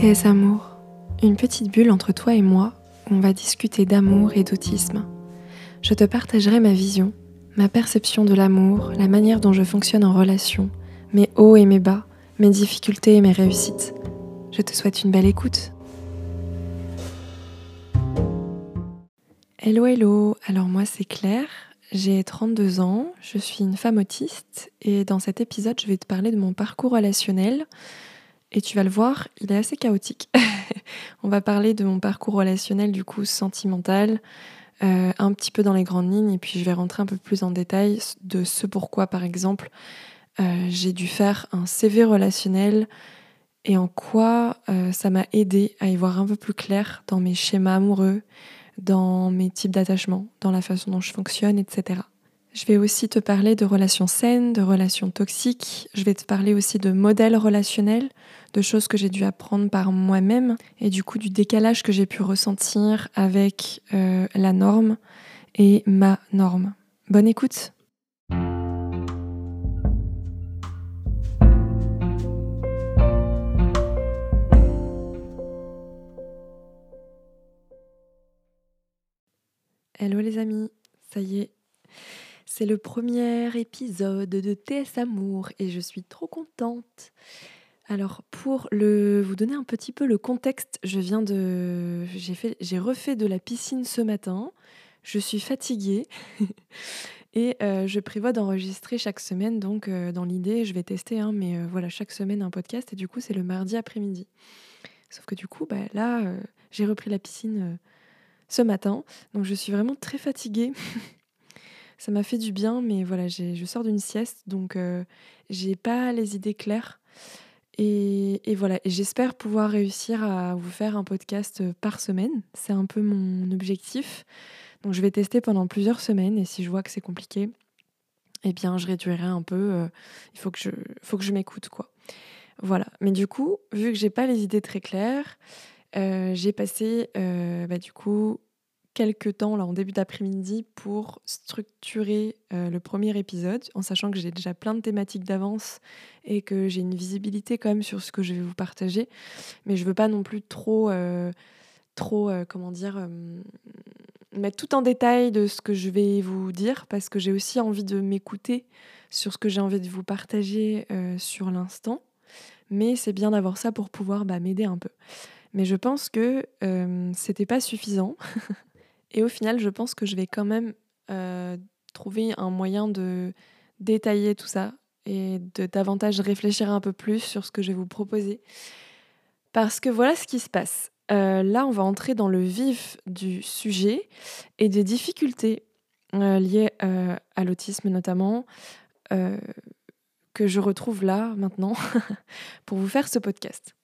TS Amour, une petite bulle entre toi et moi où on va discuter d'amour et d'autisme. Je te partagerai ma vision, ma perception de l'amour, la manière dont je fonctionne en relation, mes hauts et mes bas, mes difficultés et mes réussites. Je te souhaite une belle écoute. Hello hello, alors moi c'est Claire, j'ai 32 ans, je suis une femme autiste et dans cet épisode je vais te parler de mon parcours relationnel et tu vas le voir, il est assez chaotique. On va parler de mon parcours relationnel du coup sentimental, euh, un petit peu dans les grandes lignes et puis je vais rentrer un peu plus en détail de ce pourquoi par exemple euh, j'ai dû faire un CV relationnel et en quoi euh, ça m'a aidé à y voir un peu plus clair dans mes schémas amoureux, dans mes types d'attachement, dans la façon dont je fonctionne, etc. Je vais aussi te parler de relations saines, de relations toxiques. Je vais te parler aussi de modèles relationnels, de choses que j'ai dû apprendre par moi-même et du coup du décalage que j'ai pu ressentir avec euh, la norme et ma norme. Bonne écoute Hello les amis, ça y est, c'est le premier épisode de TS Amour et je suis trop contente. Alors pour le, vous donner un petit peu le contexte, je viens de, j'ai fait, j'ai refait de la piscine ce matin. Je suis fatiguée et euh, je prévois d'enregistrer chaque semaine. Donc euh, dans l'idée, je vais tester, hein, mais euh, voilà chaque semaine un podcast et du coup c'est le mardi après-midi. Sauf que du coup, bah, là, j'ai repris la piscine ce matin. Donc je suis vraiment très fatiguée. ça m'a fait du bien, mais voilà, je sors d'une sieste, donc euh, j'ai pas les idées claires. Et, et voilà, j'espère pouvoir réussir à vous faire un podcast par semaine. C'est un peu mon objectif. Donc je vais tester pendant plusieurs semaines et si je vois que c'est compliqué, eh bien je réduirai un peu. Euh, il faut que je, m'écoute quoi. Voilà. Mais du coup, vu que j'ai pas les idées très claires, euh, j'ai passé euh, bah, du coup quelques temps là en début d'après-midi pour structurer euh, le premier épisode en sachant que j'ai déjà plein de thématiques d'avance et que j'ai une visibilité quand même sur ce que je vais vous partager. Mais je veux pas non plus trop trop comment dire mettre tout en détail de ce que je vais vous dire parce que j'ai aussi envie de m'écouter sur ce que j'ai envie de vous partager sur l'instant. Mais c'est bien d'avoir ça pour pouvoir bah, m'aider un peu. Mais je pense que euh, c'était pas suffisant. Et au final, je pense que je vais quand même euh, trouver un moyen de détailler tout ça et de davantage réfléchir un peu plus sur ce que je vais vous proposer. Parce que voilà ce qui se passe. Euh, là, on va entrer dans le vif du sujet et des difficultés liées à l'autisme notamment, que je retrouve là maintenant pour vous faire ce podcast.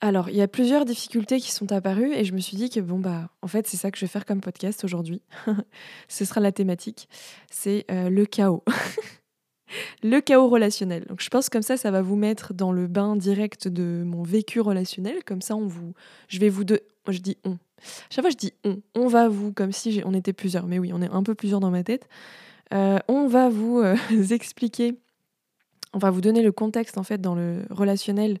Alors, il y a plusieurs difficultés qui sont apparues et je me suis dit que bon bah en fait, c'est ça que je vais faire comme podcast aujourd'hui. Ce sera la thématique, c'est euh, le chaos. le chaos relationnel. Donc je pense comme ça ça va vous mettre dans le bain direct de mon vécu relationnel comme ça on vous je vais vous de je dis on. Chaque fois je dis on, on va vous comme si on était plusieurs mais oui, on est un peu plusieurs dans ma tête. Euh, on va vous euh, expliquer on va vous donner le contexte en fait dans le relationnel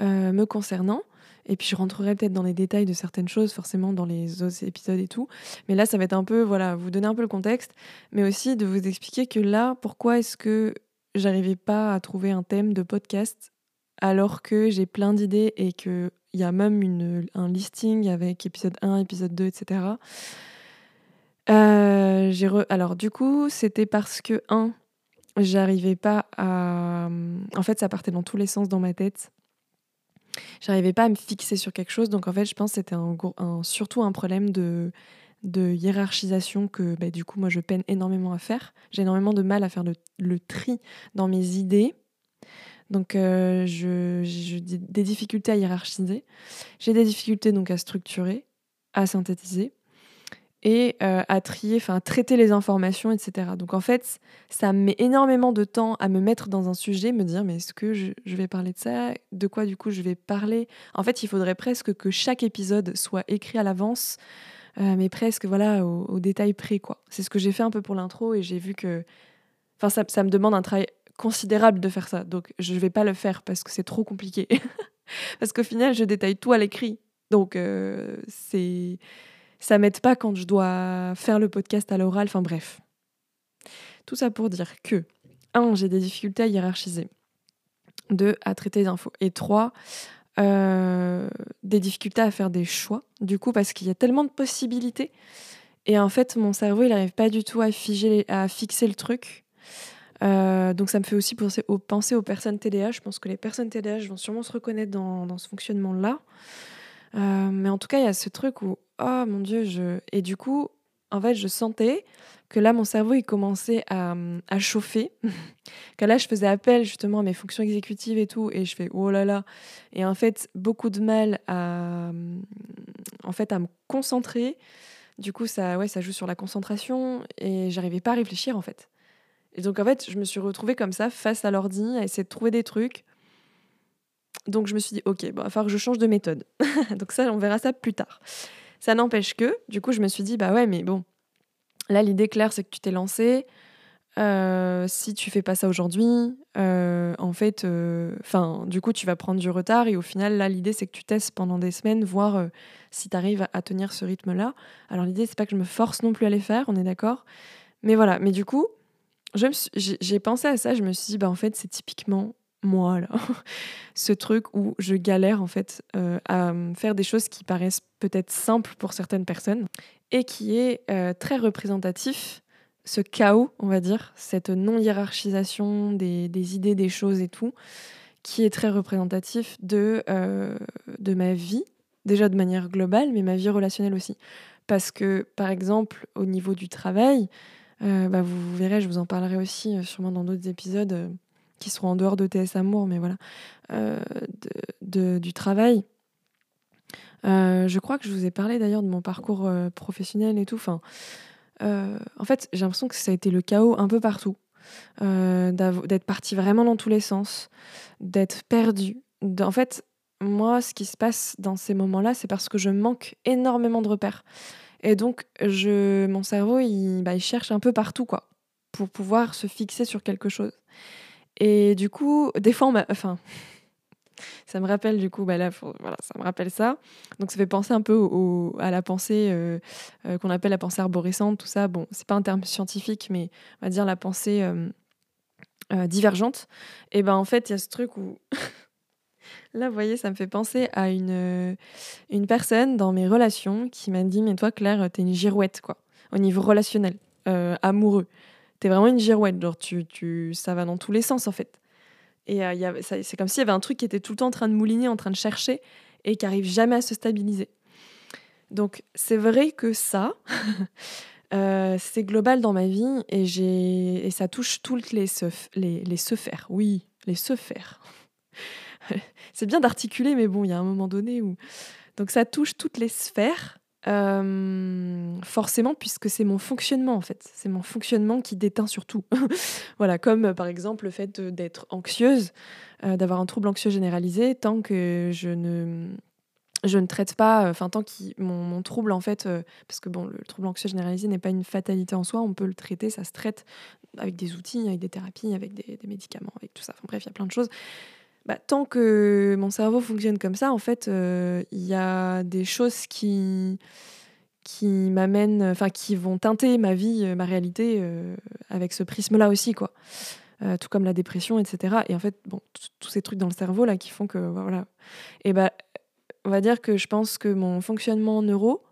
euh, me concernant. Et puis je rentrerai peut-être dans les détails de certaines choses, forcément dans les autres épisodes et tout. Mais là, ça va être un peu, voilà, vous donner un peu le contexte, mais aussi de vous expliquer que là, pourquoi est-ce que j'arrivais pas à trouver un thème de podcast alors que j'ai plein d'idées et qu'il y a même un listing avec épisode 1, épisode 2, etc. Euh, Alors du coup, c'était parce que, un, j'arrivais pas à... En fait, ça partait dans tous les sens dans ma tête j'arrivais pas à me fixer sur quelque chose. Donc en fait, je pense que c'était un, surtout un problème de, de hiérarchisation que bah, du coup, moi, je peine énormément à faire. J'ai énormément de mal à faire le, tri dans mes idées. Donc euh, j'ai des difficultés à hiérarchiser. J'ai des difficultés donc à structurer, à synthétiser et euh, à trier, enfin traiter les informations, etc. Donc en fait, ça met énormément de temps à me mettre dans un sujet, me dire mais est-ce que je, vais parler de ça? De quoi du coup je vais parler? En fait, il faudrait presque que chaque épisode soit écrit à l'avance, euh, mais presque voilà au, détail près quoi. C'est ce que j'ai fait un peu pour l'intro et j'ai vu que, enfin ça, me demande un travail considérable de faire ça, donc je vais pas le faire parce que c'est trop compliqué. Parce qu'au final, je détaille tout à l'écrit. Donc, euh, c'est ça m'aide pas quand je dois faire le podcast à l'oral. Enfin, bref. Tout ça pour dire que, un, j'ai des difficultés à hiérarchiser. Deux, à traiter des infos. Et trois, euh, des difficultés à faire des choix. Du coup, parce qu'il y a tellement de possibilités. Et en fait, mon cerveau, il n'arrive pas du tout à, figer, à fixer le truc. Euh, donc ça me fait aussi penser aux, personnes TDAH. Je pense que les personnes TDAH vont sûrement se reconnaître dans, ce fonctionnement-là. Euh, mais en tout cas, il y a ce truc où, oh mon Dieu, je... Et du coup, en fait, je sentais que là, mon cerveau, il commençait à, à chauffer. que là, je faisais appel justement à mes fonctions exécutives et tout. Et je fais, oh là là. Et en fait, beaucoup de mal à, en fait, à me concentrer. Du coup, ça, ouais, ça joue sur la concentration. Et j'arrivais pas à réfléchir, en fait. Et donc, en fait, je me suis retrouvée comme ça, face à l'ordi, à essayer de trouver des trucs. Donc, je me suis dit, OK, bon, il va falloir que je change de méthode. donc, ça, on verra ça plus tard. Ça n'empêche que, du coup, je me suis dit, bah ouais, mais bon, là, l'idée claire, c'est que tu t'es lancé. Euh, si tu fais pas ça aujourd'hui, euh, en fait, euh, enfin, du coup, tu vas prendre du retard et au final, là, l'idée, c'est que tu testes pendant des semaines, voir si tu arrives à, tenir ce rythme-là. Alors, l'idée, c'est pas que je me force non plus à les faire, on est d'accord. Mais voilà, mais du coup, j'ai pensé à ça, je me suis dit, bah, en fait, c'est typiquement moi, là. Ce truc où je galère, en fait, euh, à faire des choses qui paraissent peut-être simples pour certaines personnes et qui est euh, très représentatif, ce chaos, on va dire, cette non-hiérarchisation des, des, idées, des choses et tout, qui est très représentatif de, euh, de ma vie, déjà de manière globale, mais ma vie relationnelle aussi. Parce que, par exemple, au niveau du travail, bah, vous verrez, je vous en parlerai aussi sûrement dans d'autres épisodes qui seront en dehors de TS Amour, mais voilà, de, du travail. je crois que je vous ai parlé d'ailleurs de mon parcours professionnel et tout. Enfin, en fait, j'ai l'impression que ça a été le chaos un peu partout. d'être parti vraiment dans tous les sens, d'être perdu. En fait, moi, ce qui se passe dans ces moments-là, c'est parce que je manque énormément de repères. Et donc, je, mon cerveau, il, bah, il cherche un peu partout, quoi, pour pouvoir se fixer sur quelque chose. Et du coup, des fois, enfin, ça me rappelle du coup, bah là, voilà, ça me rappelle ça. Donc ça fait penser un peu à la pensée euh, euh, qu'on appelle la pensée arborescente, tout ça. Bon, c'est pas un terme scientifique, mais on va dire la pensée euh, divergente. Et ben en fait, il y a ce truc où Là, vous voyez, ça me fait penser à une, une personne dans mes relations qui m'a dit Mais toi, Claire, t'es une girouette, quoi, au niveau relationnel, amoureux. T'es vraiment une girouette, genre, tu, tu, ça va dans tous les sens, en fait. Et euh, c'est comme s'il y avait un truc qui était tout le temps en train de mouliner, en train de chercher, et qui arrive jamais à se stabiliser. Donc, c'est vrai que ça. c'est global dans ma vie et, et ça touche toutes les se, les, les se faire. Oui, les se faire. c'est bien d'articuler, mais bon, il y a un moment donné où. Donc ça touche toutes les sphères, euh, forcément, puisque c'est mon fonctionnement en fait. C'est mon fonctionnement qui déteint sur tout. voilà, comme euh, par exemple le fait d'être anxieuse, euh, d'avoir un trouble anxieux généralisé, tant que je ne je ne traite pas, enfin tant que mon, mon, trouble en fait, parce que bon, le trouble anxieux généralisé n'est pas une fatalité en soi, on peut le traiter, ça se traite avec des outils, avec des thérapies, avec des, des médicaments, avec tout ça. Enfin bref, il y a plein de choses. Bah, tant que mon cerveau fonctionne comme ça, en fait, euh, il y a des choses qui, qui m'amènent, enfin, qui vont teinter ma vie, euh, ma réalité euh, avec ce prisme-là aussi, quoi. tout comme la dépression, etc. Et en fait, bon, tous ces trucs dans le cerveau là qui font que, bah, voilà. Et bah, on va dire que je pense que mon fonctionnement neuro,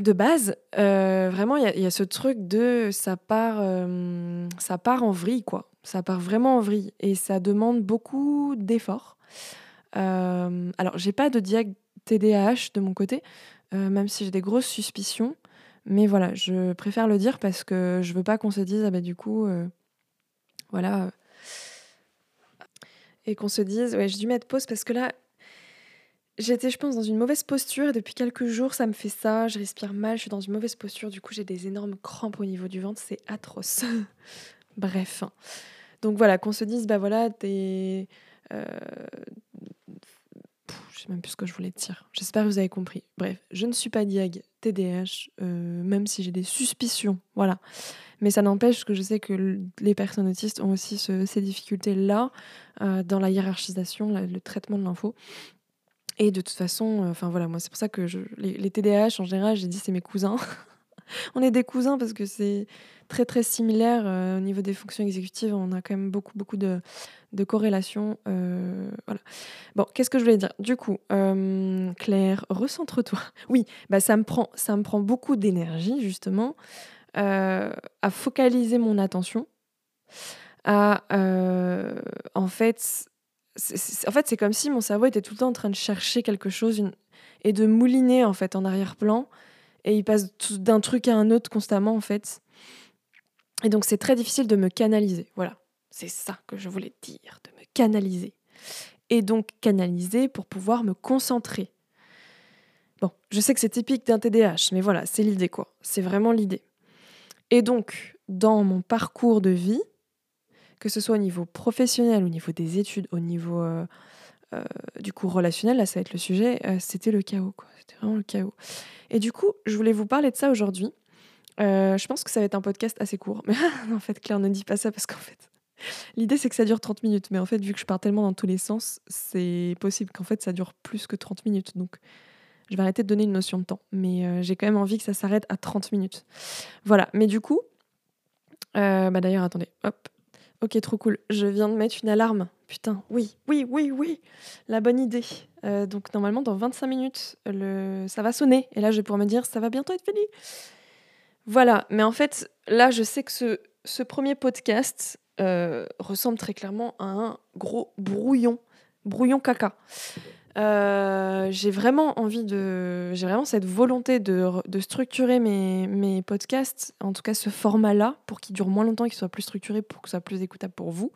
de base, vraiment, il y, y, a ce truc de ça part, ça part en vrille, quoi. Ça part vraiment en vrille et ça demande beaucoup d'efforts. Euh, alors, j'ai pas de diag TDAH de mon côté, euh, même si j'ai des grosses suspicions. Mais voilà, je préfère le dire parce que je veux pas qu'on se dise, ah bah du coup, euh, voilà. Et qu'on se dise, ouais, j'ai dû mettre pause parce que là, j'étais, je pense, dans une mauvaise posture et depuis quelques jours, ça me fait ça. Je respire mal, je suis dans une mauvaise posture. Du coup, j'ai des énormes crampes au niveau du ventre, c'est atroce. Bref. Donc voilà, qu'on se dise, bah voilà, t'es. Euh... je sais même plus ce que je voulais dire. J'espère que vous avez compris. Bref, je ne suis pas diag TDAH, euh, même si j'ai des suspicions. Voilà. Mais ça n'empêche que je sais que les personnes autistes ont aussi ces difficultés-là euh, dans la hiérarchisation, le traitement de l'info. Et de toute façon, euh, enfin voilà, moi c'est pour ça que les, les TDAH en général, j'ai dit c'est mes cousins. on est des cousins parce que c'est très très similaire euh, au niveau des fonctions exécutives. On a quand même beaucoup beaucoup de, de corrélations. Euh, voilà. Bon, qu'est-ce que je voulais dire? Du coup, Claire, recentre-toi. Oui, bah ça me prend ça me prend beaucoup d'énergie justement à focaliser mon attention, à en fait en fait, c'est comme si mon cerveau était tout le temps en train de chercher quelque chose et de mouliner en fait en arrière-plan. Et il passe d'un truc à un autre constamment en fait. Et donc c'est très difficile de me canaliser. Voilà, c'est ça que je voulais dire, de me canaliser. Et donc canaliser pour pouvoir me concentrer. Bon, je sais que c'est typique d'un TDAH, mais voilà, c'est l'idée quoi. C'est vraiment l'idée. Et donc, dans mon parcours de vie, que ce soit au niveau professionnel, au niveau des études, au niveau euh, euh, du coup relationnel, là ça va être le sujet, euh, c'était le chaos, quoi. C'était vraiment le chaos. Et du coup, je voulais vous parler de ça aujourd'hui. Je pense que ça va être un podcast assez court. Mais en fait, Claire, ne dit pas ça parce qu'en fait, l'idée c'est que ça dure 30 minutes. Mais en fait, vu que je pars tellement dans tous les sens, c'est possible qu'en fait ça dure plus que 30 minutes. Donc, je vais arrêter de donner une notion de temps. Mais j'ai quand même envie que ça s'arrête à 30 minutes. Voilà. Mais du coup, bah d'ailleurs, attendez, hop, Ok, trop cool. Je viens de mettre une alarme. Putain, oui, oui, oui, oui. La bonne idée. Euh, donc normalement, dans 25 minutes, le... ça va sonner. Et là, je vais pouvoir me dire, ça va bientôt être fini. Voilà. Mais en fait, là, je sais que ce, ce premier podcast euh, ressemble très clairement à un gros brouillon. Brouillon caca. Euh, j'ai vraiment envie de. J'ai vraiment cette volonté de, de structurer mes, mes, podcasts, en tout cas ce format-là, pour qu'il dure moins longtemps, qu'il soit plus structuré, pour que ce soit plus écoutable pour vous.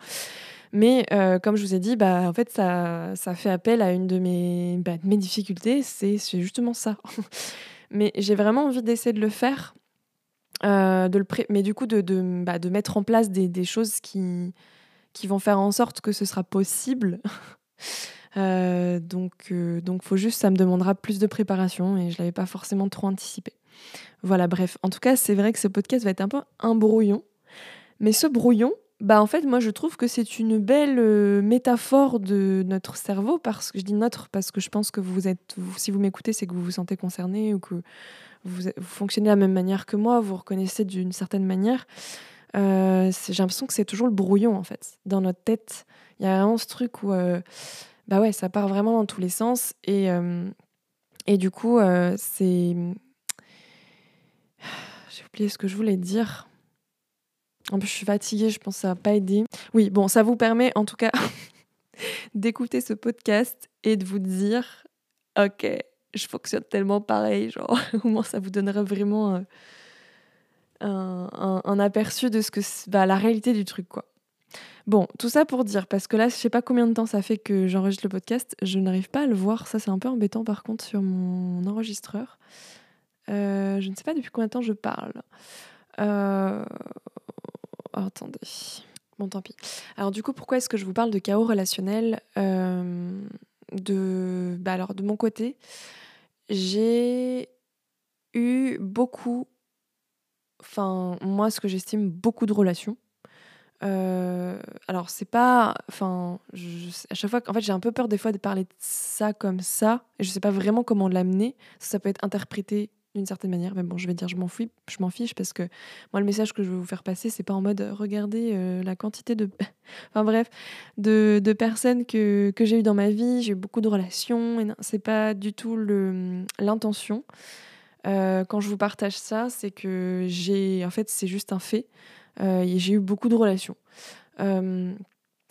Mais euh, comme je vous ai dit, bah, en fait, ça, ça fait appel à une de mes, bah, de mes difficultés, c'est justement ça. mais j'ai vraiment envie d'essayer de le faire, euh, de le mais du coup, de, bah, de mettre en place des, des choses qui, qui vont faire en sorte que ce sera possible. Euh, donc, euh, donc, faut juste, ça me demandera plus de préparation et je l'avais pas forcément trop anticipé. Voilà, bref. En tout cas, c'est vrai que ce podcast va être un peu un brouillon. Mais ce brouillon, bah en fait, moi, je trouve que c'est une belle euh, métaphore de notre cerveau. Parce que je dis notre parce que je pense que vous êtes, si vous m'écoutez, c'est que vous vous sentez concerné ou que vous, fonctionnez de la même manière que moi, vous reconnaissez d'une certaine manière. Euh, j'ai l'impression que c'est toujours le brouillon en fait. Dans notre tête, il y a vraiment ce truc où bah ouais, ça part vraiment dans tous les sens. Et, euh, et du coup, euh, c'est. J'ai oublié ce que je voulais dire. En plus, je suis fatiguée, je pense que ça va pas aider. Oui, bon, ça vous permet en tout cas d'écouter ce podcast et de vous dire Ok, je fonctionne tellement pareil. Genre, au moins, ça vous donnera vraiment euh, un, aperçu de ce que bah, la réalité du truc, quoi. Bon, tout ça pour dire, parce que là, je sais pas combien de temps ça fait que j'enregistre le podcast, je n'arrive pas à le voir. Ça, c'est un peu embêtant par contre sur mon enregistreur. Euh, je ne sais pas depuis combien de temps je parle. Euh... attendez. Bon, tant pis. Alors, du coup, pourquoi est-ce que je vous parle de chaos relationnel? De... Bah, alors, de mon côté, j'ai eu beaucoup, enfin, moi, ce que j'estime beaucoup de relations. Euh, alors c'est pas, enfin, à chaque fois, en fait, j'ai un peu peur des fois de parler de ça comme ça, et je sais pas vraiment comment l'amener. Ça, peut être interprété d'une certaine manière, mais bon, je vais dire, je m'en fiche, je m'en fiche parce que moi, le message que je veux vous faire passer, c'est pas en mode regardez euh, la quantité de, enfin bref, de, de personnes que, que j'ai eu dans ma vie. J'ai eu beaucoup de relations, et c'est pas du tout l'intention. Euh, quand je vous partage ça, c'est que j'ai, en fait, c'est juste un fait. Euh, j'ai eu beaucoup de relations.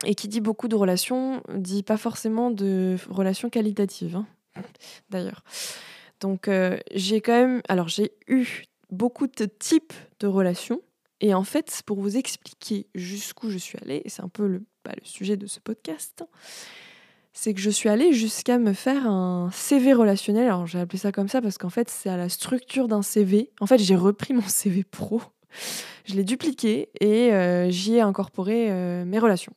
Et qui dit beaucoup de relations, dit pas forcément de relations qualitatives, hein, d'ailleurs. Donc euh, j'ai quand même, alors j'ai eu beaucoup de types de relations. Et en fait, pour vous expliquer jusqu'où je suis allée, et c'est un peu le, bah, le sujet de ce podcast, c'est que je suis allée jusqu'à me faire un CV relationnel. Alors j'ai appelé ça comme ça parce qu'en fait, c'est à la structure d'un CV. En fait, j'ai repris mon CV pro je l'ai dupliqué et euh, j'y ai incorporé euh, mes relations.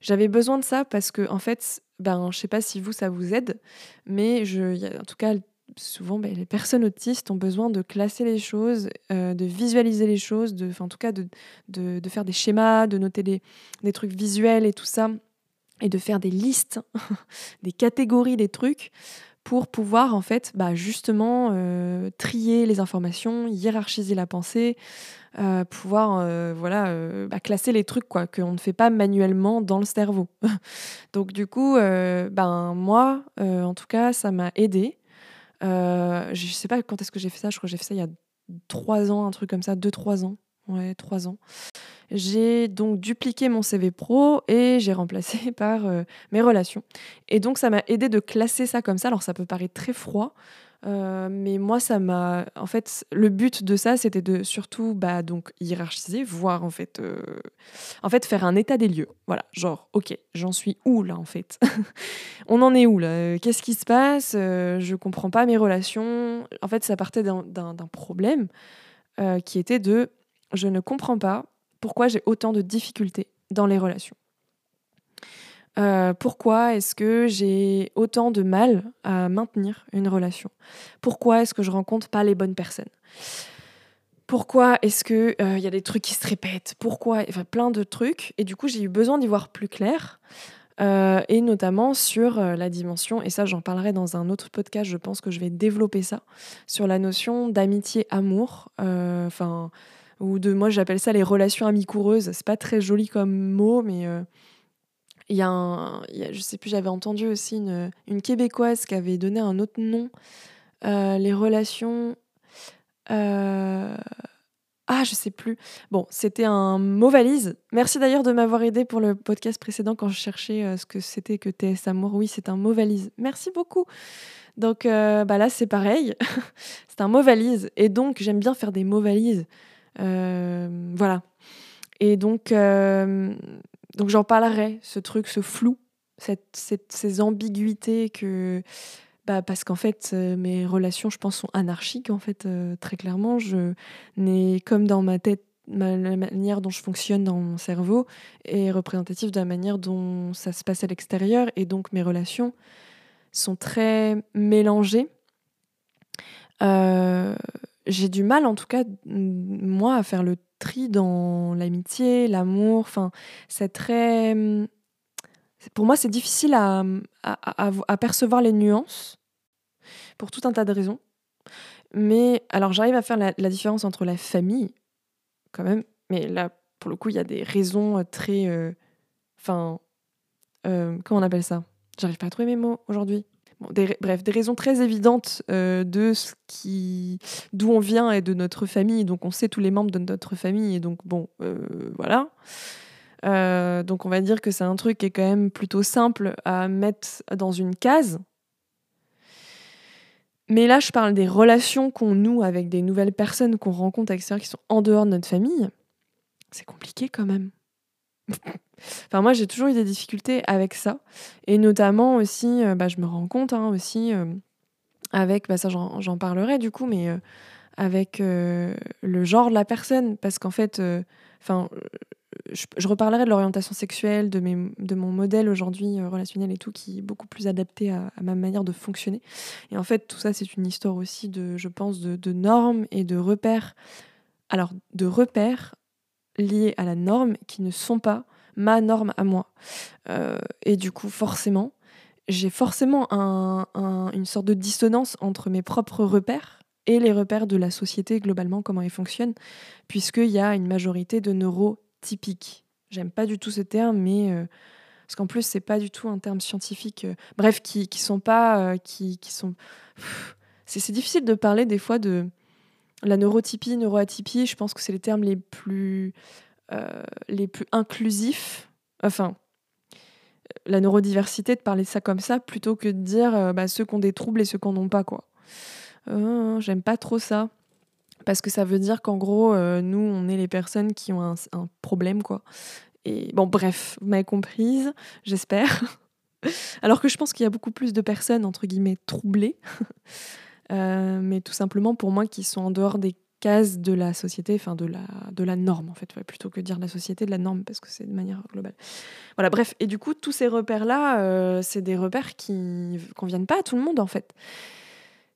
J'avais besoin de ça parce que, en fait, ben, je sais pas si vous, ça vous aide, mais je, en tout cas, souvent, ben, les personnes autistes ont besoin de classer les choses, euh, de visualiser les choses, en tout cas de, de, faire des schémas, de noter des, des, trucs visuels et tout ça, et de faire des listes, des catégories des trucs pour pouvoir en fait bah, justement euh, trier les informations, hiérarchiser la pensée, euh, pouvoir voilà bah, classer les trucs quoi qu'on ne fait pas manuellement dans le cerveau. Donc du coup, ben moi, en tout cas, ça m'a aidé euh, je sais pas quand est-ce que j'ai fait ça, je crois que j'ai fait ça il y a trois ans, un truc comme ça, deux, trois ans. Ouais, trois ans. J'ai donc dupliqué mon CV pro et j'ai remplacé par euh, mes relations. Et donc ça m'a aidé de classer ça comme ça. Alors ça peut paraître très froid, euh, mais moi, ça m'a. En fait, le but de ça, c'était de surtout bah, donc hiérarchiser, voir en fait, euh, faire un état des lieux. Voilà, genre, ok, j'en suis où là en fait? On en est où là? Qu'est-ce qui se passe? Euh, Je comprends pas mes relations. En fait, ça partait d'un problème qui était de je ne comprends pas pourquoi j'ai autant de difficultés dans les relations. Euh, pourquoi est-ce que j'ai autant de mal à maintenir une relation? Pourquoi est-ce que je rencontre pas les bonnes personnes? Pourquoi est-ce que il euh, y a des trucs qui se répètent? Pourquoi Enfin, plein de trucs. Et du coup, j'ai eu besoin d'y voir plus clair. Euh, et notamment sur la dimension, et ça j'en parlerai dans un autre podcast, je pense que je vais développer ça, sur la notion d'amitié-amour, enfin, ou de, moi j'appelle ça les relations ami-coureuses, c'est pas très joli comme mot, mais il y a un, je sais plus, j'avais entendu aussi une, une, Québécoise qui avait donné un autre nom, euh, les relations. Euh, ah, je sais plus. Bon, c'était un mot valise. Merci d'ailleurs de m'avoir aidé pour le podcast précédent quand je cherchais euh, ce que c'était que TS Amour. Oui, c'est un mot valise. Merci beaucoup. Donc bah là, c'est pareil. c'est un mot valise. Et donc, j'aime bien faire des mots valises. voilà. Et donc, donc j'en parlerai, ce truc, ce flou, cette, ces ambiguïtés que... Bah parce qu'en fait, euh, mes relations, je pense, sont anarchiques, en fait, euh, très clairement. Je n'ai, comme dans ma tête, ma, la manière dont je fonctionne dans mon cerveau est représentative de la manière dont ça se passe à l'extérieur. Et donc, mes relations sont très mélangées. Euh, j'ai du mal, en tout cas, moi, à faire le tri dans l'amitié, l'amour. Enfin, c'est très. Hum, pour moi, c'est difficile à, à, percevoir les nuances pour tout un tas de raisons. Mais alors, j'arrive à faire la, différence entre la famille, quand même. Mais là, pour le coup, il y a des raisons euh, très. Euh, enfin. Euh, comment on appelle ça? J'arrive pas à trouver mes mots aujourd'hui bref, des raisons très évidentes euh, de ce qui, d'où on vient et de notre famille. Donc, on sait tous les membres de notre famille. Et donc, bon, euh, voilà. Euh, donc, on va dire que c'est un truc qui est quand même plutôt simple à mettre dans une case. Mais là, je parle des relations qu'on noue avec des nouvelles personnes qu'on rencontre avec qui sont en dehors de notre famille. C'est compliqué quand même. Enfin, moi, j'ai toujours eu des difficultés avec ça. Et notamment aussi, euh, bah, je me rends compte hein, aussi, euh, avec, bah, ça j'en parlerai du coup, mais euh, avec le genre de la personne. Parce qu'en fait, enfin, je, reparlerai de l'orientation sexuelle, de, mes, de mon modèle aujourd'hui relationnel et tout, qui est beaucoup plus adapté à, ma manière de fonctionner. Et en fait, tout ça, c'est une histoire aussi de, je pense, de, de normes et de repères. Alors, de repères liés à la norme qui ne sont pas ma norme à moi. Euh, et du coup, forcément, j'ai forcément une sorte de dissonance entre mes propres repères et les repères de la société globalement, comment ils fonctionnent, puisqu'il y a une majorité de neurotypiques. J'aime pas du tout ce terme, mais euh, parce qu'en plus c'est pas du tout un terme scientifique. Euh, bref, qui, qui sont pas, qui, qui sont. C'est difficile de parler des fois de la neurotypie, neuroatypie, je pense que c'est les termes les plus, euh, les plus inclusifs. Enfin, la neurodiversité, de parler ça comme ça, plutôt que de dire euh, bah, ceux qui ont des troubles et ceux qui n'en ont pas. quoi. Euh, j'aime pas trop ça. Parce que ça veut dire qu'en gros, nous, on est les personnes qui ont un, un problème, quoi. Et bon, bref, vous m'avez comprise, j'espère. Alors que je pense qu'il y a beaucoup plus de personnes, entre guillemets, troublées. Euh, mais tout simplement pour moi qui sont en dehors des cases de la société, enfin de la, de la norme en fait, plutôt que dire la société, de la norme, parce que c'est de manière globale. Voilà, bref, et du coup, tous ces repères-là, euh, c'est des repères qui conviennent pas à tout le monde en fait.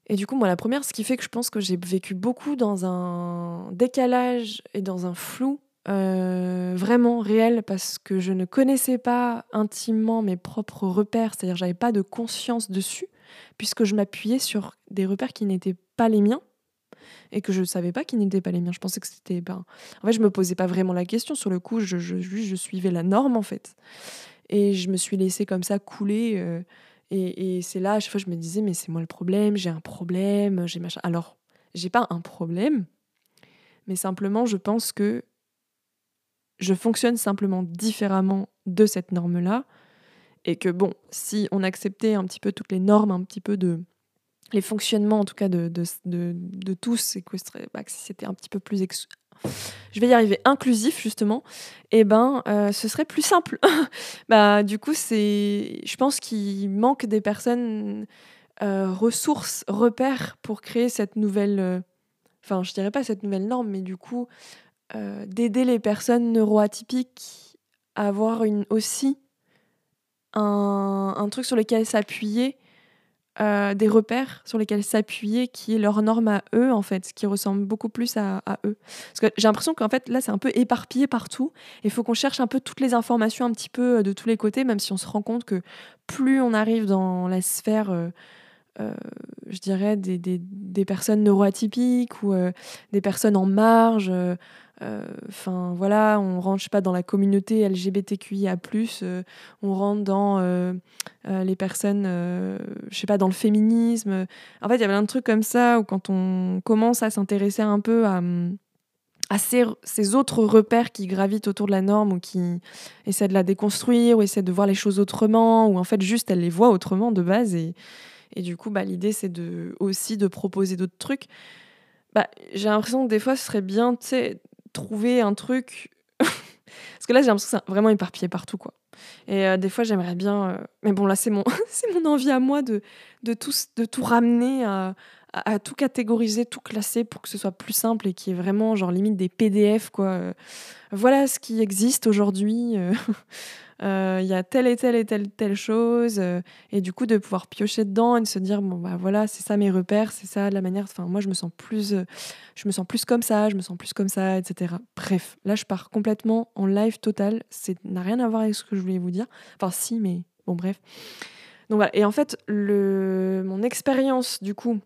Et du coup, moi, la première, ce qui fait que je pense que j'ai vécu beaucoup dans un décalage et dans un flou euh, vraiment réel parce que je ne connaissais pas intimement mes propres repères, c'est-à-dire j'avais pas de conscience dessus, puisque je m'appuyais sur des repères qui n'étaient pas les miens et que je ne savais pas qu'ils n'étaient pas les miens. Je pensais que c'était. Ben... En fait, je me posais pas vraiment la question. Sur le coup, je, je, suivais la norme, en fait. Et je me suis laissée comme ça couler. Euh, et, et c'est là, à chaque fois, je me disais, mais c'est moi le problème, j'ai un problème, j'ai machin. Alors, j'ai pas un problème, mais simplement, je pense que je fonctionne simplement différemment de cette norme-là. Et que, bon, si on acceptait un petit peu toutes les normes, un petit peu de les fonctionnements en tout cas de, tous, et que bah, si c'était un petit peu plus je vais y arriver inclusif justement, et eh ben euh, ce serait plus simple. bah du coup c'est, je pense qu'il manque des personnes euh, ressources, repères pour créer cette nouvelle, euh, enfin je dirais pas cette nouvelle norme, mais du coup d'aider les personnes neuroatypiques à avoir une aussi un, truc sur lequel s'appuyer euh, des repères sur lesquels s'appuyer, qui est leur norme à eux, en fait, qui ressemble beaucoup plus à, eux. Parce que j'ai l'impression qu'en fait, là, c'est un peu éparpillé partout. Il faut qu'on cherche un peu toutes les informations un petit peu euh, de tous les côtés, même si on se rend compte que plus on arrive dans la sphère, euh, je dirais, des, des, personnes neuroatypiques ou des personnes en marge, enfin voilà, on rentre pas dans la communauté LGBTQIA+, euh, on rentre dans euh, les personnes, je sais pas, dans le féminisme. En fait, il y avait un truc comme ça où quand on commence à s'intéresser un peu à ces, autres repères qui gravitent autour de la norme ou qui essaient de la déconstruire ou essaient de voir les choses autrement ou en fait juste elles les voient autrement de base et, et du coup bah, l'idée c'est de, aussi de proposer d'autres trucs. Bah, j'ai l'impression que des fois ce serait bien trouver un truc. Parce que là, j'ai l'impression que c'est vraiment éparpillé partout, quoi. Et euh, des fois, j'aimerais bien. Euh, mais bon, là, c'est mon, c'est mon envie à moi de, de, tout, de tout ramener, à, tout catégoriser, tout classer pour que ce soit plus simple et qu'il y ait vraiment, genre, limite des PDF, quoi. Euh, voilà ce qui existe aujourd'hui. Euh, il y a telle et telle et telle telle chose euh, et du coup de pouvoir piocher dedans et de se dire bon bah voilà c'est ça mes repères c'est ça la manière enfin moi je me sens plus euh, je me sens plus comme ça je me sens plus comme ça etc bref là je pars complètement en live total c'est n'a rien à voir avec ce que je voulais vous dire. Enfin si mais bon bref. Donc voilà et en fait le mon expérience du coup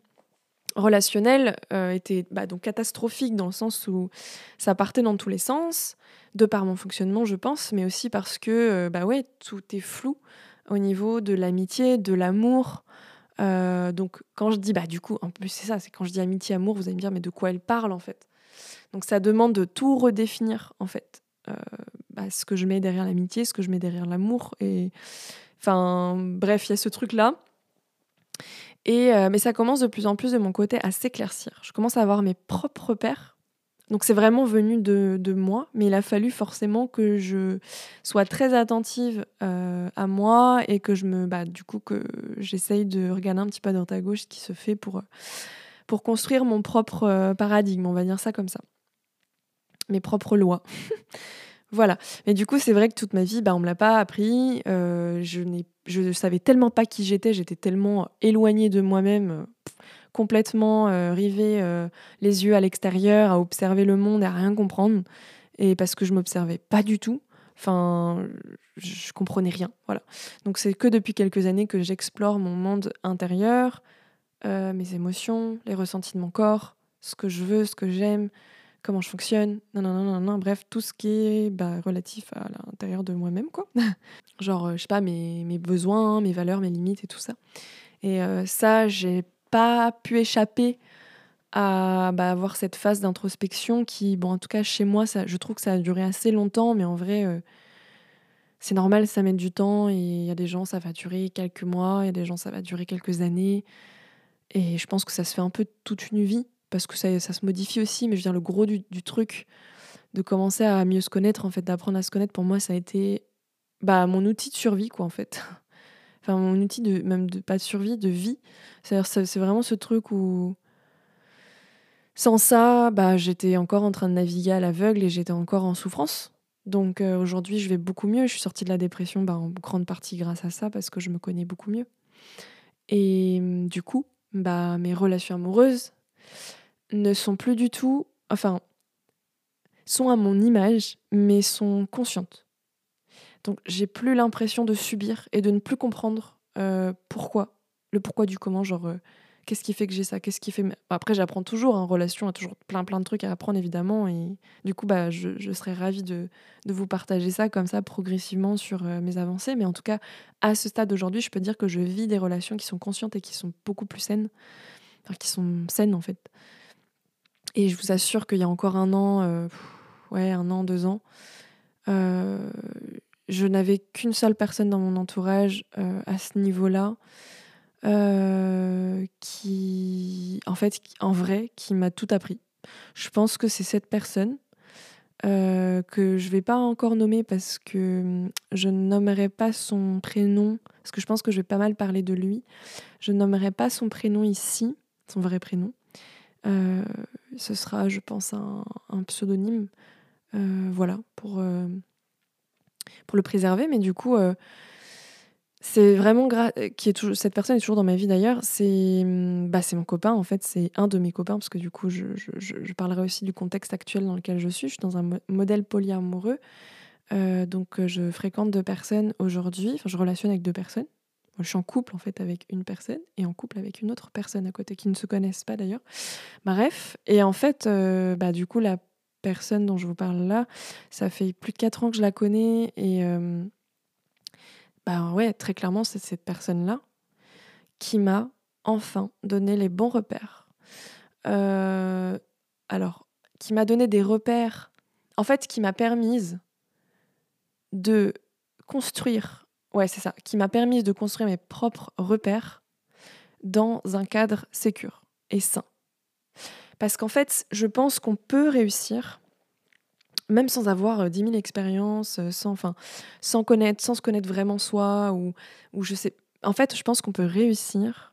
relationnelle était bah, donc catastrophique dans le sens où ça partait dans tous les sens de par mon fonctionnement, je pense, mais aussi parce que euh, bah tout est flou au niveau de l'amitié, de l'amour. Euh, donc quand je dis, bah du coup, en plus c'est ça, c'est quand je dis amitié, amour, vous allez me dire, mais de quoi elle parle en fait? Donc ça demande de tout redéfinir en fait. Euh, bah, ce que je mets derrière l'amitié, ce que je mets derrière l'amour. Enfin, bref, il y a ce truc-là. Et, mais ça commence de plus en plus de mon côté à s'éclaircir. Je commence à avoir mes propres repères donc c'est vraiment venu de, moi, mais il a fallu forcément que je sois très attentive euh, à moi et que je me, bah, du coup, que j'essaye de regarder un petit peu droite à gauche ce qui se fait pour, pour construire mon propre euh, paradigme, on va dire ça comme ça. Mes propres lois. voilà. Mais du coup, c'est vrai que toute ma vie, bah, on me l'a pas appris. Euh, je ne je savais tellement pas qui j'étais, j'étais tellement éloignée de moi-même complètement euh, rivé euh, les yeux à l'extérieur, à observer le monde à rien comprendre. Et parce que je m'observais pas du tout. Enfin, je comprenais rien. Voilà. Donc c'est que depuis quelques années que j'explore mon monde intérieur, mes émotions, les ressentis de mon corps, ce que je veux, ce que j'aime, comment je fonctionne, non, non, non, non, bref, tout ce qui est bah, relatif à l'intérieur de moi-même, quoi. Genre, je sais pas, mes, besoins, mes valeurs, mes limites et tout ça. Et ça, j'ai pas pu échapper à bah, avoir cette phase d'introspection qui, bon, en tout cas chez moi, je trouve que ça a duré assez longtemps, mais en vrai, euh, c'est normal, ça met du temps. Et il y a des gens, ça va durer quelques mois, il y a des gens, ça va durer quelques années. Et je pense que ça se fait un peu toute une vie, parce que ça, ça se modifie aussi. Mais je veux dire, le gros du, du truc, de commencer à mieux se connaître, en fait, d'apprendre à se connaître, pour moi, ça a été bah, mon outil de survie, quoi, en fait. enfin mon outil de même pas de survie, de vie. C'est vraiment ce truc où sans ça, bah j'étais encore en train de naviguer à l'aveugle et j'étais encore en souffrance. Donc euh, aujourd'hui, je vais beaucoup mieux. Je suis sortie de la dépression bah, en grande partie grâce à ça parce que je me connais beaucoup mieux. Et du coup, bah, mes relations amoureuses ne sont plus du tout, enfin, sont à mon image, mais sont conscientes. Donc j'ai plus l'impression de subir et de ne plus comprendre euh, pourquoi, le pourquoi du comment, genre euh, qu'est-ce qui fait que j'ai ça, qu'est-ce qui fait. Après j'apprends toujours, en hein, relation, a toujours plein plein de trucs à apprendre évidemment, et du coup bah je, serais ravie de, vous partager ça comme ça progressivement sur euh, mes avancées, mais en tout cas à ce stade aujourd'hui, je peux dire que je vis des relations qui sont conscientes et qui sont beaucoup plus saines, enfin qui sont saines en fait. Et je vous assure qu'il y a encore un an, ouais un an, deux ans je n'avais qu'une seule personne dans mon entourage euh, à ce niveau-là euh, qui, en fait, en vrai, qui m'a tout appris. Je pense que c'est cette personne euh, que je vais pas encore nommer parce que hum, je ne nommerai pas son prénom, parce que je pense que je vais pas mal parler de lui. Je ne nommerai pas son prénom ici, son vrai prénom. Ce sera, je pense, un, pseudonyme. voilà, pour pour le préserver. Mais du coup, euh, c'est vraiment qui est toujours cette personne est toujours dans ma vie d'ailleurs. C'est hum, bah, c'est mon copain en fait, c'est un de mes copains parce que du coup, je, parlerai aussi du contexte actuel dans lequel je suis. Je suis dans un modèle polyamoureux. Euh, donc, euh, je fréquente deux personnes aujourd'hui. Enfin, je relationne avec deux personnes. Je suis en couple en fait avec une personne et en couple avec une autre personne à côté qui ne se connaissent pas d'ailleurs. Bref, et en fait, bah, du coup, la personne dont je vous parle là, ça fait plus de 4 ans que je la connais et euh, bah ouais, très clairement, c'est cette personne-là qui m'a enfin donné les bons repères. Euh, alors, qui m'a donné des repères, en fait, qui m'a permise de construire, ouais, c'est ça, qui m'a permis de construire mes propres repères dans un cadre sécur et sain. Parce qu'en fait, je pense qu'on peut réussir, même sans avoir 10 euh, 000 expériences, euh, sans, connaître, sans se connaître vraiment soi, ou, ou je sais. En fait, je pense qu'on peut réussir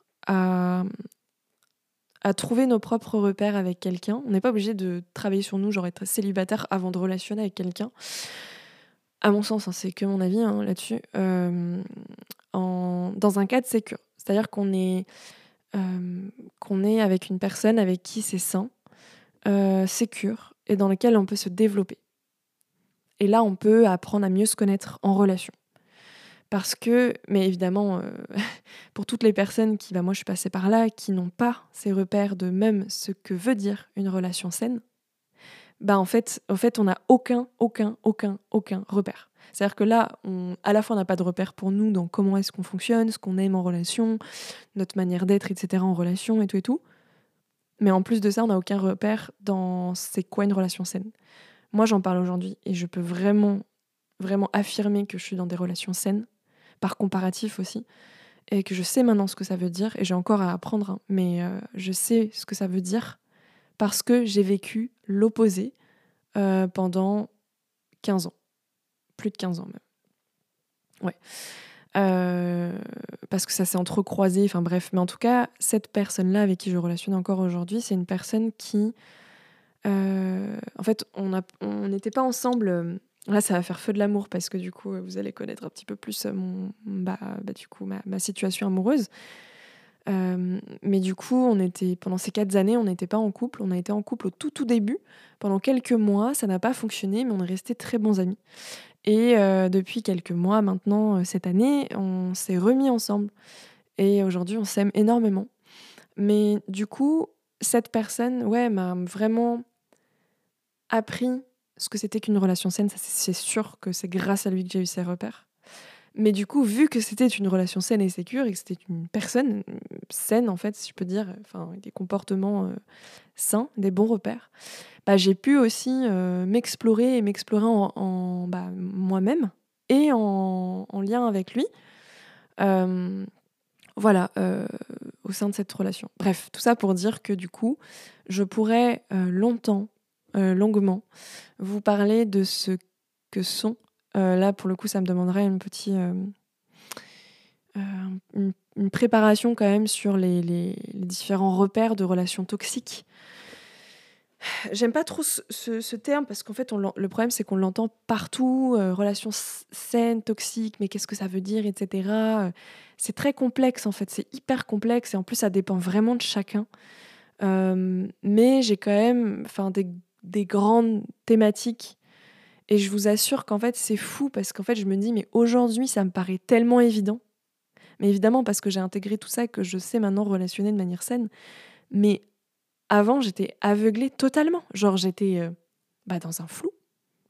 à trouver nos propres repères avec quelqu'un. On n'est pas obligé de travailler sur nous, genre être célibataire avant de relationner avec quelqu'un. À mon sens, hein, c'est que mon avis hein, là-dessus. Euh, dans un cadre sécure. C'est-à-dire qu'on est euh, qu'on est avec une personne avec qui c'est sain, euh, sécure et dans lequel on peut se développer. Et là, on peut apprendre à mieux se connaître en relation. Parce que, mais évidemment, euh, pour toutes les personnes qui, bah moi je suis passée par là, qui n'ont pas ces repères de même ce que veut dire une relation saine, bah en fait, en fait on n'a aucun, aucun, aucun, aucun repère. C'est-à-dire que là, on, à la fois, on n'a pas de repère pour nous dans comment est-ce qu'on fonctionne, ce qu'on aime en relation, notre manière d'être, etc. en relation et tout et tout. Mais en plus de ça, on n'a aucun repère dans c'est quoi une relation saine. Moi, j'en parle aujourd'hui et je peux vraiment, vraiment affirmer que je suis dans des relations saines, par comparatif aussi, et que je sais maintenant ce que ça veut dire, et j'ai encore à apprendre, hein, mais euh, je sais ce que ça veut dire parce que j'ai vécu l'opposé euh, pendant 15 ans plus de 15 ans même. Ouais. Euh, parce que ça s'est entrecroisé, enfin bref. Mais en tout cas, cette personne-là avec qui je relationne encore aujourd'hui, c'est une personne qui. Euh, en fait, on n'était pas ensemble. Là, ça va faire feu de l'amour parce que du coup, vous allez connaître un petit peu plus mon, bah, bah ma, situation amoureuse. Mais du coup, on était pendant ces quatre années, on n'était pas en couple. On a été en couple au tout tout début. Pendant quelques mois, ça n'a pas fonctionné, mais on est restés très bons amis. Et euh, depuis quelques mois maintenant, euh, cette année, on s'est remis ensemble. Et aujourd'hui, on s'aime énormément. Mais du coup, cette personne, ouais, m'a vraiment appris ce que c'était qu'une relation saine. C'est sûr que c'est grâce à lui que j'ai eu ces repères. Mais du coup, vu que c'était une relation saine et sécure et que c'était une personne saine, en fait, si je peux dire, enfin, des comportements euh, sains, des bons repères, bah, j'ai pu aussi euh, m'explorer et m'explorer en, bah, moi-même et en, lien avec lui. Euh, voilà, au sein de cette relation. Bref, tout ça pour dire que du coup, je pourrais longtemps, longuement, vous parler de ce que sont euh, là, pour le coup, ça me demanderait une petite, euh, euh, une, préparation quand même sur les, différents repères de relations toxiques. J'aime pas trop ce, terme parce qu'en fait, le problème, c'est qu'on l'entend partout, relations saines, toxiques, mais qu'est-ce que ça veut dire, etc. C'est très complexe en fait, c'est hyper complexe et en plus, ça dépend vraiment de chacun. Mais j'ai quand même des, des grandes thématiques et je vous assure qu'en fait, c'est fou parce qu'en fait, je me dis, mais aujourd'hui, ça me paraît tellement évident. Mais évidemment, parce que j'ai intégré tout ça et que je sais maintenant relationner de manière saine. Mais avant, j'étais aveuglée totalement. Genre, j'étais euh, bah, dans un flou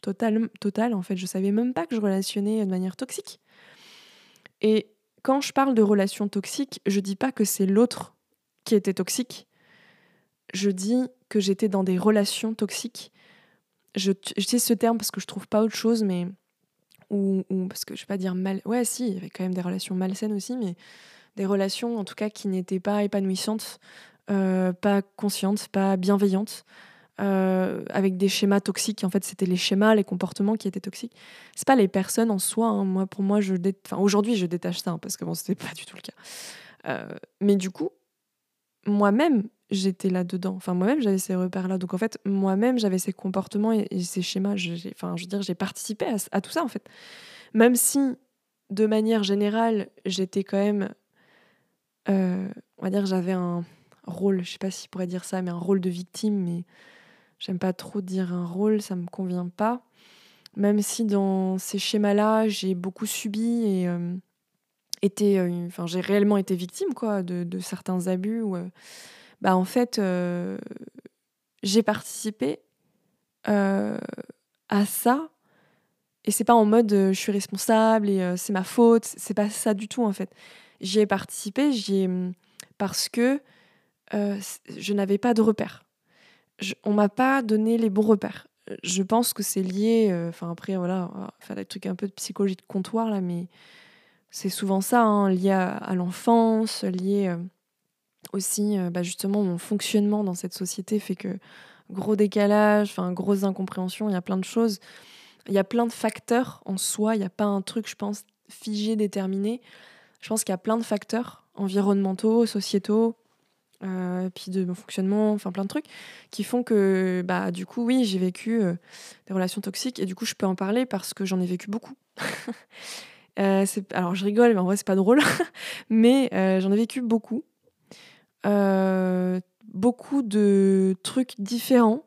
total, total. En fait, je savais même pas que je relationnais de manière toxique. Et quand je parle de relations toxiques, je dis pas que c'est l'autre qui était toxique. Je dis que j'étais dans des relations toxiques. Je dis ce terme parce que je trouve pas autre chose, mais ou, parce que je vais pas dire mal. Ouais, si, il y avait quand même des relations malsaines aussi, mais des relations en tout cas qui n'étaient pas épanouissantes, euh, pas consciente, pas bienveillante, euh, avec des schémas toxiques. En fait, c'était les schémas, les comportements qui étaient toxiques. C'est pas les personnes en soi. Hein. Moi, pour moi, aujourd'hui, je détache ça hein, parce que bon, c'était pas du tout le cas. Euh, mais du coup, moi-même, j'étais là-dedans. Enfin, moi-même, j'avais ces repères-là. Donc, en fait, moi-même, j'avais ces comportements et, ces schémas. enfin, je veux dire, j'ai participé à, tout ça, en fait. Même si, de manière générale, j'étais quand même. on va dire, j'avais un rôle, je sais pas si pourrait dire ça, mais un rôle de victime, mais j'aime pas trop dire un rôle, ça me convient pas. Même si dans ces schémas-là, j'ai beaucoup subi et euh, euh, j'ai réellement été victime quoi, de, certains abus. Euh, bah, en fait, j'ai participé à ça. Et c'est pas en mode je suis responsable et c'est ma faute, c'est pas ça du tout en fait. J'y ai participé, j'y ai, parce que euh, je n'avais pas de repères. on m'a pas donné les bons repères. Je pense que c'est lié, euh, enfin après voilà, on faire des trucs un peu de psychologie de comptoir là, mais c'est souvent ça, hein, lié à, l'enfance, lié euh, aussi bah, justement mon fonctionnement dans cette société fait que gros décalage, enfin grosse incompréhension, il y a plein de choses, il y a plein de facteurs en soi, il n'y a pas un truc je pense figé, déterminé. Je pense qu'il y a plein de facteurs environnementaux, sociétaux, euh, puis de mon fonctionnement, enfin plein de trucs, qui font que, bah, du coup, oui, j'ai vécu euh, des relations toxiques et du coup, je peux en parler parce que j'en ai vécu beaucoup. euh, alors, je rigole, mais en vrai, c'est pas drôle, mais euh, j'en ai vécu beaucoup. Beaucoup de trucs différents.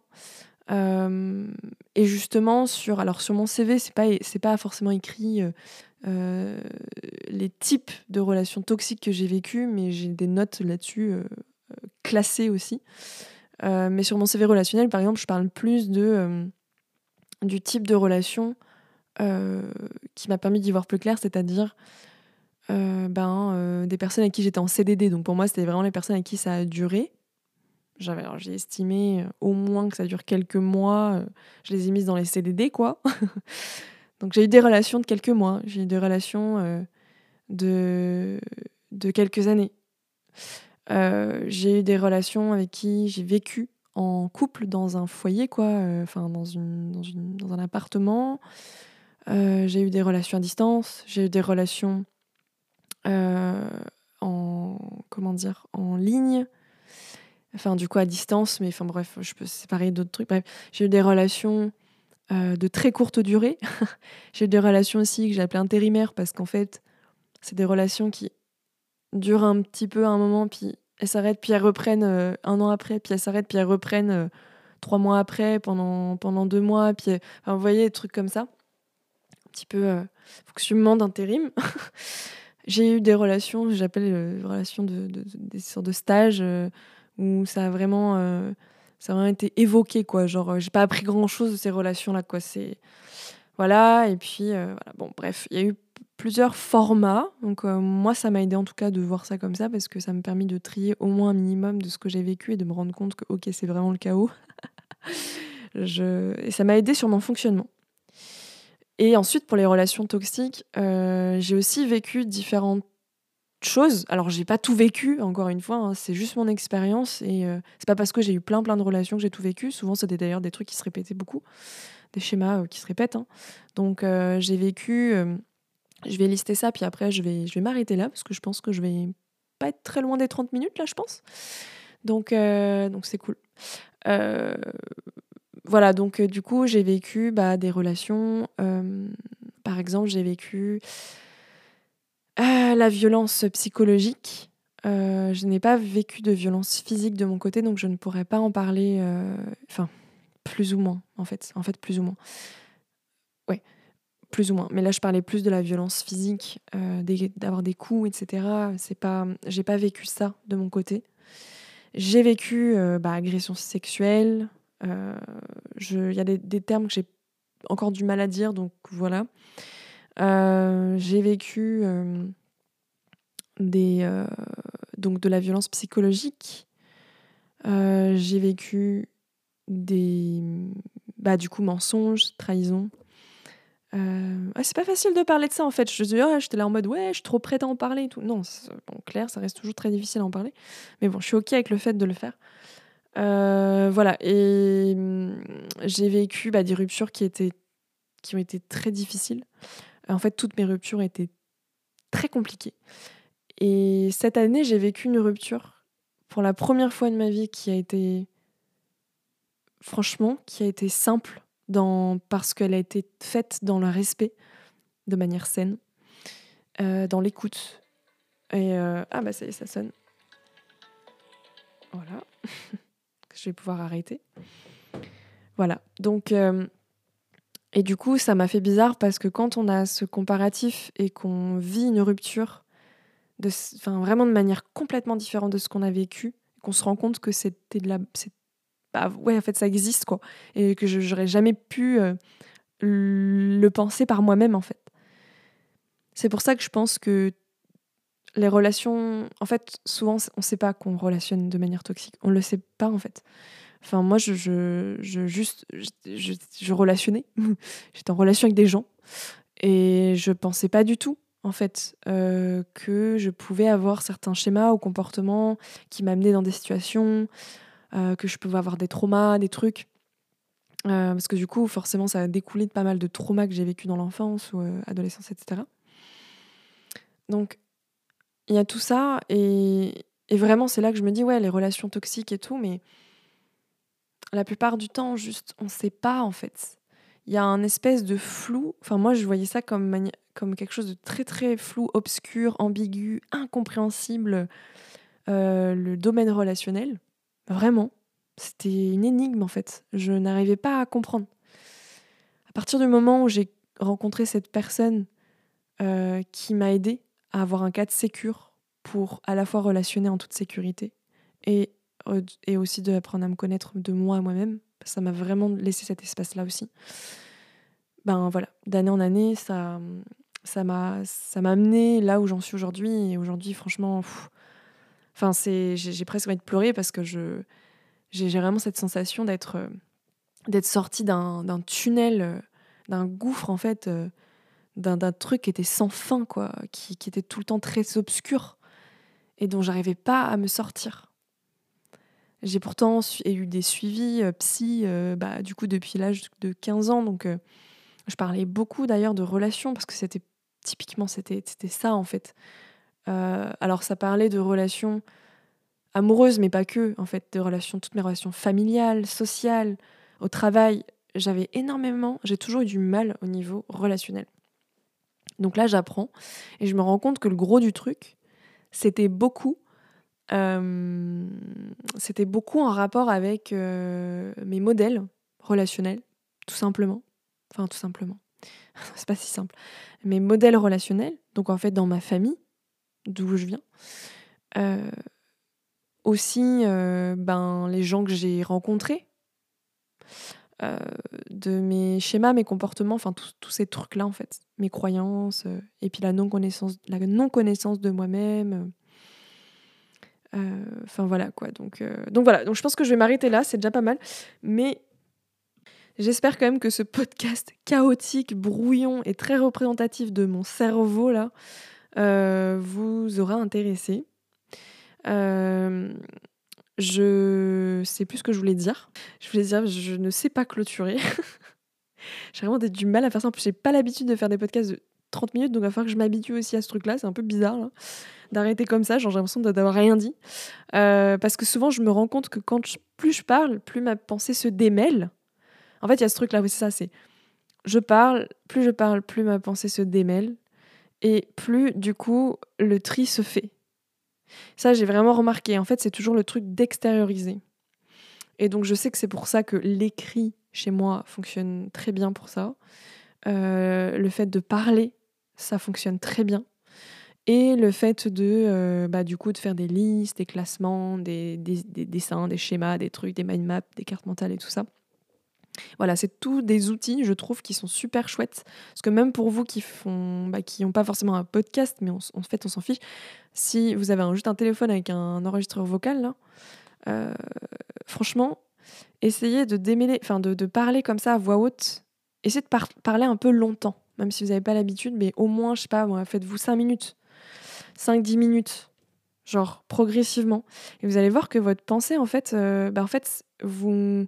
et justement, sur, alors, sur mon CV, c'est pas, pas forcément écrit. les types de relations toxiques que j'ai vécues, mais j'ai des notes là-dessus classé aussi. Euh, mais sur mon CV relationnel, par exemple, je parle plus de, euh, du type de relation euh, qui m'a permis d'y voir plus clair, c'est-à-dire ben, des personnes avec qui j'étais en CDD. Donc pour moi, c'était vraiment les personnes avec qui ça a duré. J'avais, j'ai estimé au moins que ça dure quelques mois. je les ai mises dans les CDD, quoi. Donc j'ai eu des relations de quelques mois. J'ai eu des relations de, de quelques années. Euh, j'ai eu des relations avec qui j'ai vécu en couple dans un foyer, quoi, euh, enfin dans, une, dans, une, dans, un appartement. Euh, j'ai eu des relations à distance, j'ai eu des relations en comment dire en ligne, enfin du coup à distance, mais enfin bref, je peux séparer d'autres trucs. Bref, j'ai eu des relations de très courte durée. j'ai eu des relations aussi que j'ai appelées intérimaires parce qu'en fait, c'est des relations qui durent un petit peu un moment, puis elles s'arrêtent, puis elles reprennent euh, un an après, puis elles s'arrêtent, puis elles reprennent euh, trois mois après, pendant, pendant deux mois, puis enfin, vous voyez, des trucs comme ça. Un petit peu euh, fonctionnement d'intérim. J'ai eu des relations, j'appelle relations de, des sortes de stages où ça a vraiment, ça a vraiment été évoqué, quoi. Genre, j'ai pas appris grand chose de ces relations-là, quoi. C'est. Voilà, et puis, voilà. bon, bref, il y a eu plusieurs formats. Donc euh, moi, ça m'a aidé en tout cas de voir ça comme ça parce que ça m'a permis de trier au moins un minimum de ce que j'ai vécu et de me rendre compte que ok, c'est vraiment le chaos. Et ça m'a aidé sur mon fonctionnement. Et ensuite, pour les relations toxiques, euh, j'ai aussi vécu différentes choses. Alors, j'ai pas tout vécu, encore une fois, hein, c'est juste mon expérience. Et euh, c'est pas parce que j'ai eu plein plein de relations que j'ai tout vécu. Souvent, c'était d'ailleurs des trucs qui se répétaient beaucoup, des schémas qui se répètent. Hein. Donc, j'ai vécu je vais lister ça, puis après, je vais, je vais m'arrêter là, parce que je pense que je vais pas être très loin des 30 minutes, là, je pense. Donc, euh, donc c'est cool. Voilà, donc du coup, j'ai vécu bah, des relations. par exemple, j'ai vécu la violence psychologique. je n'ai pas vécu de violence physique de mon côté, donc je ne pourrais pas en parler. Enfin, plus ou moins, en fait. En fait, plus ou moins. Ouais, plus ou moins. Mais là, je parlais plus de la violence physique, euh, d'avoir des coups, etc. C'est pas, j'ai pas vécu ça de mon côté. J'ai vécu euh, bah, agression sexuelle. Euh, il y a des, termes que j'ai encore du mal à dire, donc voilà. j'ai vécu des, donc de la violence psychologique. j'ai vécu des bah, du coup mensonges, trahison. Euh, c'est pas facile de parler de ça en fait. Je oh, j'étais là en mode ouais, je suis trop prête à en parler tout. Non, bon, clair, ça reste toujours très difficile à en parler. Mais bon, je suis ok avec le fait de le faire. Euh, voilà, et hum, j'ai vécu bah, des ruptures qui, ont été très difficiles. En fait, toutes mes ruptures étaient très compliquées. Et cette année, j'ai vécu une rupture pour la première fois de ma vie qui a été franchement, qui a été simple dans, parce qu'elle a été faite dans le respect, de manière saine, euh, dans l'écoute. Et euh, ah bah ça y est, ça sonne. Voilà. Je vais pouvoir arrêter. Voilà. Donc, euh, et du coup, ça m'a fait bizarre parce que quand on a ce comparatif et qu'on vit une rupture, de, vraiment de manière complètement différente de ce qu'on a vécu, qu'on se rend compte que c'était de la, bah ouais, en fait, ça existe, quoi. Et que je n'aurais jamais pu euh, le penser par moi-même, en fait. C'est pour ça que je pense que les relations. En fait, souvent, on ne sait pas qu'on relationne de manière toxique. On ne le sait pas, en fait. Enfin, moi, je, je, juste. Je, relationnais. J'étais en relation avec des gens. Et je pensais pas du tout, en fait, euh, que je pouvais avoir certains schémas ou comportements qui m'amenaient dans des situations euh, que je pouvais avoir des traumas, des trucs. Euh, parce que du coup, forcément, ça a découlé de pas mal de traumas que j'ai vécu dans l'enfance ou adolescence, etc. Donc, il y a tout ça, et, et vraiment, c'est là que je me dis, ouais, les relations toxiques et tout, mais la plupart du temps, juste, on sait pas, en fait. Il y a un espèce de flou. Enfin, moi, je voyais ça comme, comme quelque chose de très, très flou, obscur, ambigu, incompréhensible, le domaine relationnel. Vraiment. C'était une énigme en fait. Je n'arrivais pas à comprendre. À partir du moment où j'ai rencontré cette personne euh, qui m'a aidé à avoir un cadre sécure pour à la fois relationner en toute sécurité et, euh, et aussi de à me connaître de moi à moi-même, ça m'a vraiment laissé cet espace-là aussi. Ben voilà, d'année en année, ça ça m'a ça m'a amené là où j'en suis aujourd'hui et aujourd'hui franchement Enfin, c'est, j'ai presque envie de pleurer parce que je, j'ai vraiment cette sensation d'être, euh, d'être sortie d'un, tunnel, euh, d'un gouffre en fait, d'un, truc qui était sans fin, quoi, qui, était tout le temps très obscur et dont j'arrivais pas à me sortir. J'ai pourtant eu des suivis psy, bah, du coup, depuis l'âge de 15 ans. Donc, je parlais beaucoup d'ailleurs de relations parce que c'était typiquement, c'était ça en fait. Euh, alors ça parlait de relations amoureuses, mais pas que, en fait, de relations, toutes mes relations familiales, sociales, au travail. J'avais énormément, j'ai toujours eu du mal au niveau relationnel. Donc là, j'apprends et je me rends compte que le gros du truc, c'était beaucoup, euh, beaucoup en rapport avec euh, mes modèles relationnels, tout simplement. Enfin, tout simplement. C'est pas si simple. Mes modèles relationnels, donc en fait dans ma famille, d'où je viens. Euh, aussi, ben, les gens que j'ai rencontrés, de mes schémas, mes comportements, enfin tous ces trucs-là en fait, mes croyances, et puis la non-connaissance la non -connaissance de moi-même. Enfin voilà quoi. Donc, donc voilà, donc je pense que je vais m'arrêter là, c'est déjà pas mal. Mais j'espère quand même que ce podcast chaotique, brouillon et très représentatif de mon cerveau là euh, vous aura intéressé. Euh, je sais plus ce que je voulais dire. Je voulais dire, je ne sais pas clôturer. j'ai vraiment du mal à faire ça. En plus, j'ai pas l'habitude de faire des podcasts de 30 minutes, donc il va falloir que je m'habitue aussi à ce truc-là. C'est un peu bizarre d'arrêter comme ça, genre j'ai l'impression d'avoir rien dit. Euh, parce que souvent, je me rends compte que quand plus je parle, plus ma pensée se démêle. En fait, il y a ce truc-là, oui, c'est ça, c'est je parle, plus je parle, plus ma pensée se démêle, et plus du coup le tri se fait. Ça, j'ai vraiment remarqué. En fait, c'est toujours le truc d'extérioriser. Et donc, je sais que c'est pour ça que l'écrit chez moi fonctionne très bien pour ça. Euh, le fait de parler, ça fonctionne très bien. Et le fait de, euh, bah, du coup, de faire des listes, des classements, des, des, dessins, des schémas, des trucs, des mind maps, des cartes mentales et tout ça. Voilà, c'est tous des outils, je trouve, qui sont super chouettes. Parce que même pour vous qui font, bah, n'ont pas forcément un podcast, mais en fait, on s'en fiche. Si vous avez juste un téléphone avec un enregistreur vocal, euh, franchement, essayez de démêler, enfin de, parler comme ça à voix haute. Essayez de parler un peu longtemps, même si vous n'avez pas l'habitude, mais au moins, je sais pas, faites-vous 5 minutes, 5-10 minutes, genre progressivement. Et vous allez voir que votre pensée, en fait, euh, bah, en fait vous,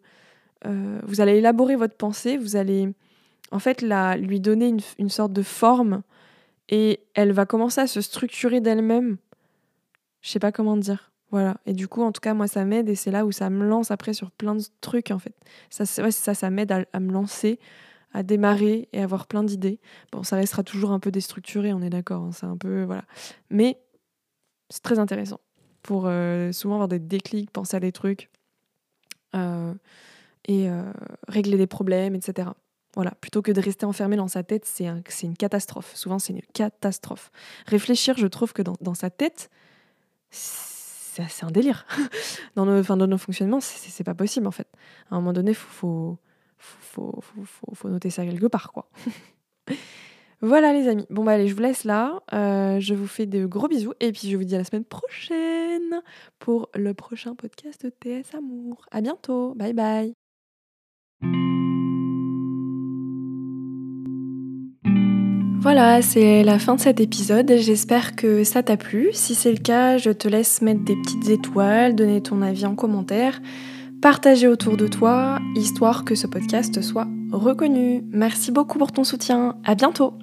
euh, vous allez élaborer votre pensée, vous allez en fait la, lui donner une, une sorte de forme et elle va commencer à se structurer d'elle-même. Je sais pas comment dire. Voilà. Et du coup, en tout cas, moi, ça m'aide et c'est là où ça me lance après sur plein de trucs, en fait. Ça, ouais, ça, ça m'aide à, me lancer, à démarrer et avoir plein d'idées. Bon, ça restera toujours un peu déstructuré, on est d'accord. Hein, c'est un peu. Voilà. Mais c'est très intéressant pour euh, souvent avoir des déclics, penser à des trucs euh, et euh, régler des problèmes, etc. Voilà, plutôt que de rester enfermé dans sa tête, c'est un, une catastrophe. Souvent, c'est une catastrophe. Réfléchir, je trouve que dans, dans sa tête, c'est un délire. dans, nos, dans nos fonctionnements, c'est pas possible en fait. À un moment donné, il faut, noter ça quelque part. quoi. voilà les amis. Bon bah allez, je vous laisse là. Euh, je vous fais de gros bisous et puis je vous dis à la semaine prochaine pour le prochain podcast de TS Amour. À bientôt. Bye bye. Voilà, c'est la fin de cet épisode. J'espère que ça t'a plu. Si c'est le cas, je te laisse mettre des petites étoiles, donner ton avis en commentaire, partager autour de toi, histoire que ce podcast soit reconnu. Merci beaucoup pour ton soutien. À bientôt!